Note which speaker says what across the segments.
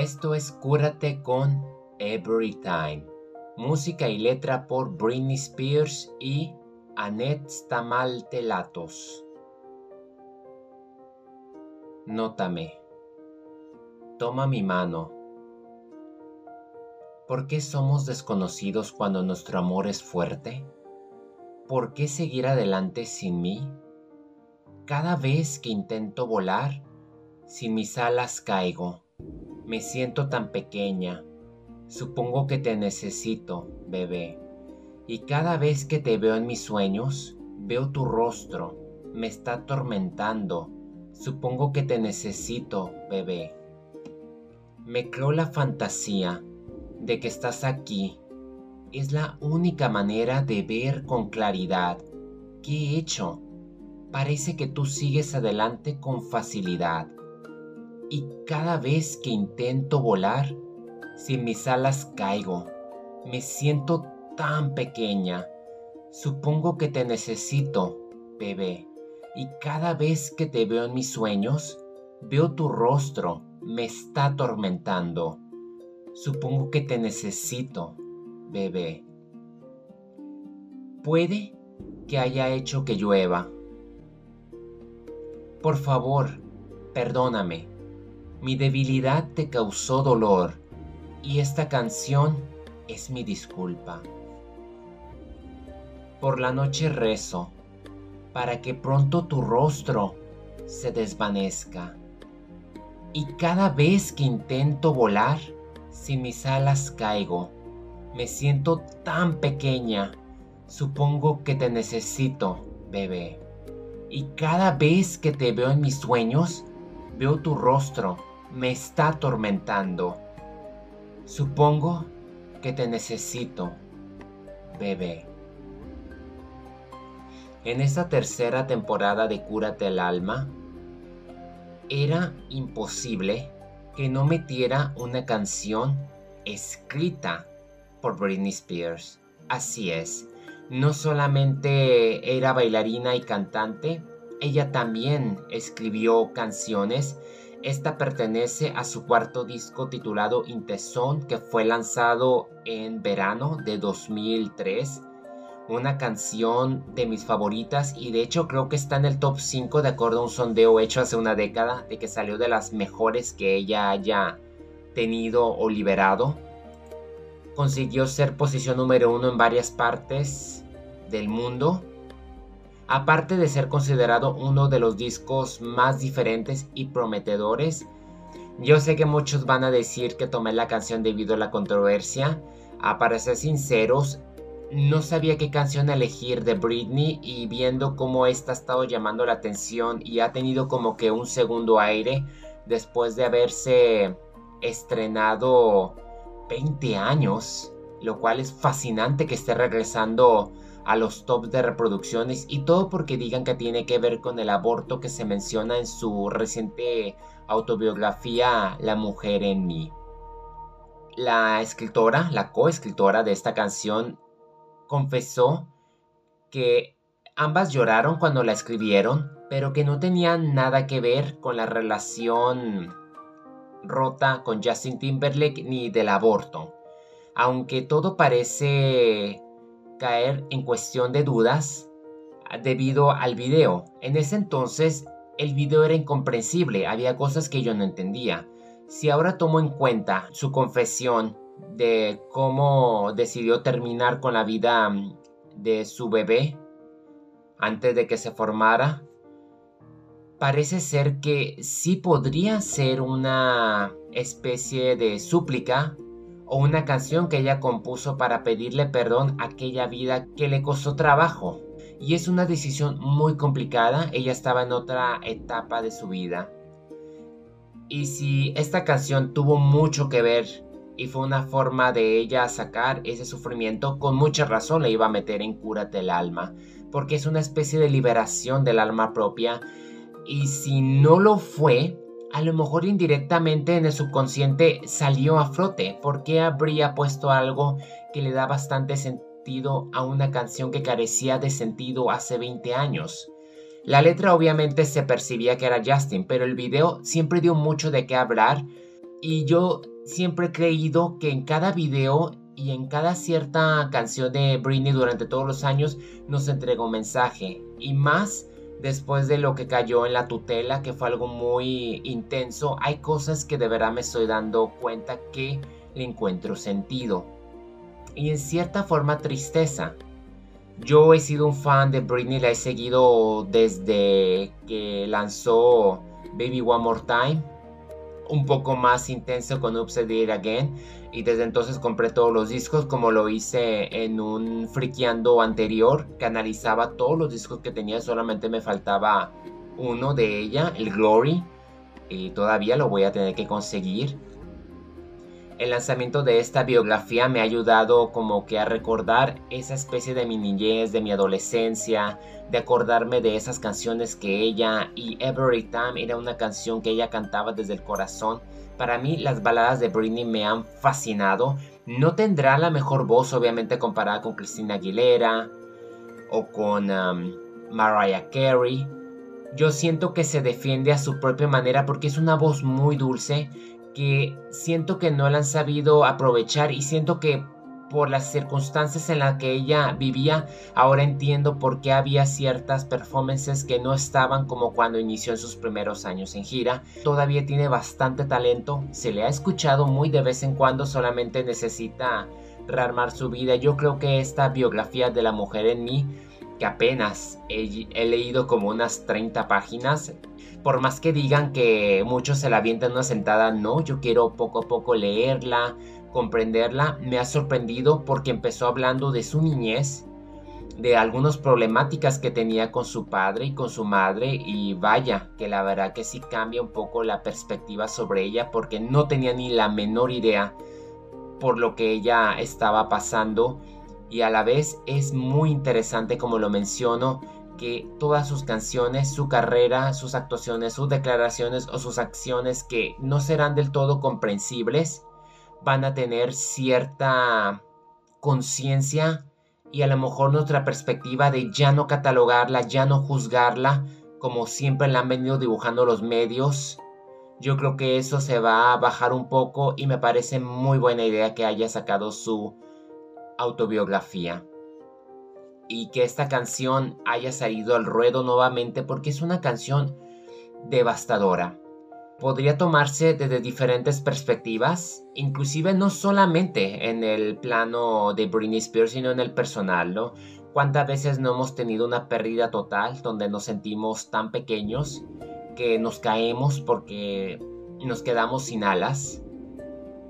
Speaker 1: Esto es Cúrate con Every Time. Música y letra por Britney Spears y Annette Stamaltelatos. Nótame. Toma mi mano. ¿Por qué somos desconocidos cuando nuestro amor es fuerte? ¿Por qué seguir adelante sin mí? Cada vez que intento volar, sin mis alas caigo me siento tan pequeña. Supongo que te necesito, bebé. Y cada vez que te veo en mis sueños, veo tu rostro. Me está atormentando. Supongo que te necesito, bebé. Me creo la fantasía de que estás aquí. Es la única manera de ver con claridad. ¿Qué he hecho? Parece que tú sigues adelante con facilidad y cada vez que intento volar, sin mis alas caigo. Me siento tan pequeña. Supongo que te necesito, bebé. Y cada vez que te veo en mis sueños, veo tu rostro. Me está atormentando. Supongo que te necesito, bebé. Puede que haya hecho que llueva. Por favor, perdóname mi debilidad te causó dolor y esta canción es mi disculpa. Por la noche rezo para que pronto tu rostro se desvanezca. Y cada vez que intento volar, sin mis alas caigo. Me siento tan pequeña. Supongo que te necesito, bebé. Y cada vez que te veo en mis sueños, veo tu rostro me está atormentando. Supongo que te necesito, bebé. En esta tercera temporada de Cúrate el alma, era imposible que no metiera una canción escrita por Britney Spears. Así es, no solamente era bailarina y cantante, ella también escribió canciones esta pertenece a su cuarto disco titulado Intezón que fue lanzado en verano de 2003. Una canción de mis favoritas y de hecho creo que está en el top 5 de acuerdo a un sondeo hecho hace una década de que salió de las mejores que ella haya tenido o liberado. Consiguió ser posición número uno en varias partes del mundo Aparte de ser considerado uno de los discos más diferentes y prometedores, yo sé que muchos van a decir que tomé la canción debido a la controversia. A para ser sinceros, no sabía qué canción elegir de Britney y viendo cómo esta ha estado llamando la atención y ha tenido como que un segundo aire después de haberse estrenado 20 años, lo cual es fascinante que esté regresando a los tops de reproducciones y todo porque digan que tiene que ver con el aborto que se menciona en su reciente autobiografía La mujer en mí. La escritora, la coescritora de esta canción, confesó que ambas lloraron cuando la escribieron, pero que no tenían nada que ver con la relación rota con Justin Timberlake ni del aborto. Aunque todo parece caer en cuestión de dudas debido al video. En ese entonces el video era incomprensible, había cosas que yo no entendía. Si ahora tomo en cuenta su confesión de cómo decidió terminar con la vida mm, de su bebé antes de que se formara, parece ser que sí podría ser una especie de súplica o una canción que ella compuso para pedirle perdón a aquella vida que le costó trabajo. Y es una decisión muy complicada, ella estaba en otra etapa de su vida. Y si esta canción tuvo mucho que ver y fue una forma de ella sacar ese sufrimiento, con mucha razón le iba a meter en Cúrate el alma, porque es una especie de liberación del alma propia. Y si no lo fue, a lo mejor indirectamente en el subconsciente salió a flote. ¿Por qué habría puesto algo que le da bastante sentido a una canción que carecía de sentido hace 20 años? La letra obviamente se percibía que era Justin, pero el video siempre dio mucho de qué hablar Y yo siempre he creído que en cada video y en cada cierta canción de Britney durante todos los años nos entregó un mensaje. Y más después de lo que cayó en la tutela, que fue algo muy intenso, hay cosas que de verdad me estoy dando cuenta que le encuentro sentido. Y en cierta forma tristeza. Yo he sido un fan de Britney, la he seguido desde que lanzó Baby One More Time un poco más intenso con Upside It Again y desde entonces compré todos los discos como lo hice en un friqueando anterior que analizaba todos los discos que tenía solamente me faltaba uno de ella el Glory y todavía lo voy a tener que conseguir el lanzamiento de esta biografía me ha ayudado como que a recordar esa especie de mi niñez, de mi adolescencia, de acordarme de esas canciones que ella y Every Time era una canción que ella cantaba desde el corazón. Para mí las baladas de Britney me han fascinado. No tendrá la mejor voz obviamente comparada con Christina Aguilera o con um, Mariah Carey. Yo siento que se defiende a su propia manera porque es una voz muy dulce que siento que no la han sabido aprovechar y siento que por las circunstancias en las que ella vivía, ahora entiendo por qué había ciertas performances que no estaban como cuando inició en sus primeros años en gira. Todavía tiene bastante talento, se le ha escuchado muy de vez en cuando, solamente necesita rearmar su vida. Yo creo que esta biografía de la mujer en mí, que apenas he, he leído como unas 30 páginas, por más que digan que muchos se la avientan una sentada, no, yo quiero poco a poco leerla, comprenderla. Me ha sorprendido porque empezó hablando de su niñez, de algunas problemáticas que tenía con su padre y con su madre y vaya, que la verdad que sí cambia un poco la perspectiva sobre ella porque no tenía ni la menor idea por lo que ella estaba pasando y a la vez es muy interesante como lo menciono que todas sus canciones, su carrera, sus actuaciones, sus declaraciones o sus acciones que no serán del todo comprensibles, van a tener cierta conciencia y a lo mejor nuestra perspectiva de ya no catalogarla, ya no juzgarla, como siempre la han venido dibujando los medios. Yo creo que eso se va a bajar un poco y me parece muy buena idea que haya sacado su autobiografía y que esta canción haya salido al ruedo nuevamente porque es una canción devastadora. Podría tomarse desde diferentes perspectivas, inclusive no solamente en el plano de Britney Spears, sino en el personal, ¿no? ¿Cuántas veces no hemos tenido una pérdida total donde nos sentimos tan pequeños que nos caemos porque nos quedamos sin alas?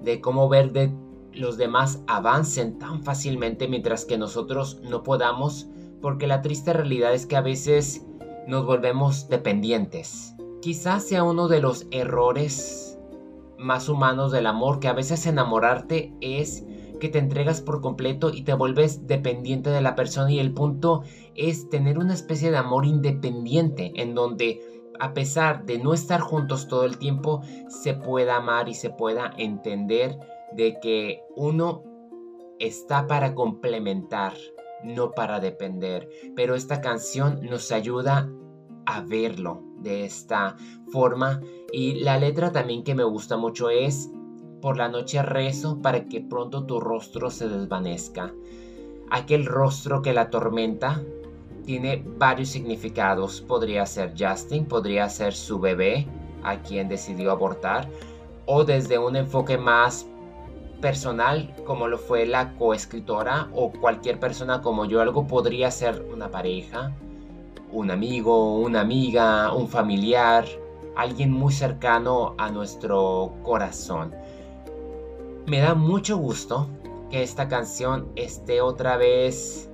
Speaker 1: De cómo ver de los demás avancen tan fácilmente mientras que nosotros no podamos, porque la triste realidad es que a veces nos volvemos dependientes. Quizás sea uno de los errores más humanos del amor, que a veces enamorarte es que te entregas por completo y te vuelves dependiente de la persona y el punto es tener una especie de amor independiente en donde a pesar de no estar juntos todo el tiempo se pueda amar y se pueda entender de que uno está para complementar, no para depender. Pero esta canción nos ayuda a verlo de esta forma. Y la letra también que me gusta mucho es, por la noche rezo para que pronto tu rostro se desvanezca. Aquel rostro que la tormenta tiene varios significados. Podría ser Justin, podría ser su bebé, a quien decidió abortar, o desde un enfoque más personal como lo fue la coescritora o cualquier persona como yo, algo podría ser una pareja, un amigo, una amiga, un familiar, alguien muy cercano a nuestro corazón. Me da mucho gusto que esta canción esté otra vez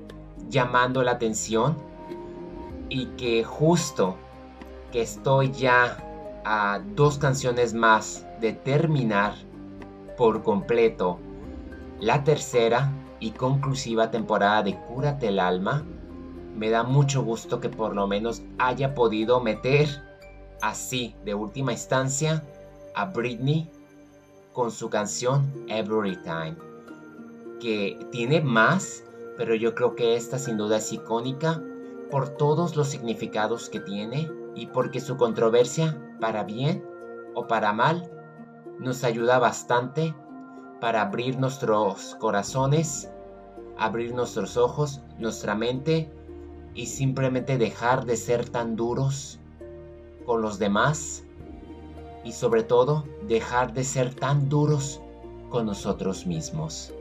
Speaker 1: llamando la atención y que justo que estoy ya a dos canciones más de terminar por completo. La tercera y conclusiva temporada de Cúrate el alma, me da mucho gusto que por lo menos haya podido meter así de última instancia a Britney con su canción Every Time, que tiene más, pero yo creo que esta sin duda es icónica por todos los significados que tiene y porque su controversia, para bien o para mal, nos ayuda bastante para abrir nuestros corazones, abrir nuestros ojos, nuestra mente y simplemente dejar de ser tan duros con los demás y sobre todo dejar de ser tan duros con nosotros mismos.